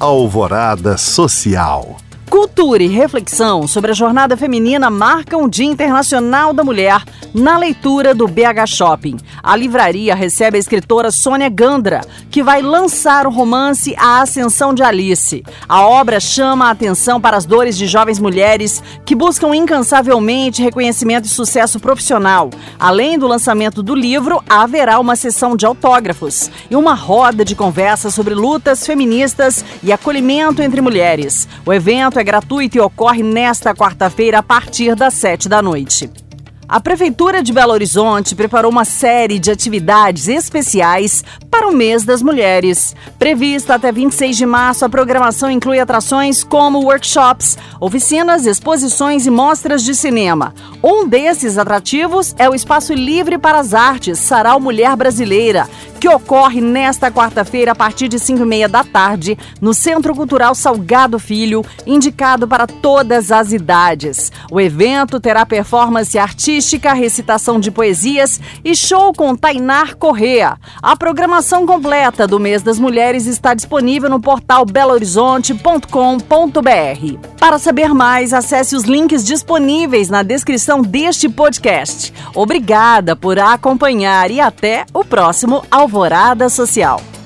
Alvorada Social. Cultura e reflexão sobre a Jornada Feminina marcam o Dia Internacional da Mulher na leitura do BH Shopping. A livraria recebe a escritora Sônia Gandra, que vai lançar o romance A Ascensão de Alice. A obra chama a atenção para as dores de jovens mulheres que buscam incansavelmente reconhecimento e sucesso profissional. Além do lançamento do livro, haverá uma sessão de autógrafos e uma roda de conversa sobre lutas feministas e acolhimento entre mulheres. O evento é gratuito e ocorre nesta quarta-feira a partir das sete da noite. A Prefeitura de Belo Horizonte preparou uma série de atividades especiais para o mês das mulheres. Prevista até 26 de março, a programação inclui atrações como workshops, oficinas, exposições e mostras de cinema. Um desses atrativos é o Espaço Livre para as Artes Sarau Mulher Brasileira, que ocorre nesta quarta-feira a partir de 5 e meia da tarde no Centro Cultural Salgado Filho, indicado para todas as idades. O evento terá performance artística, recitação de poesias e show com Tainar Correa. A programação completa do Mês das Mulheres está disponível no portal belohorizonte.com.br. Para saber mais, acesse os links disponíveis na descrição deste podcast. Obrigada por acompanhar e até o próximo Alvorada Social.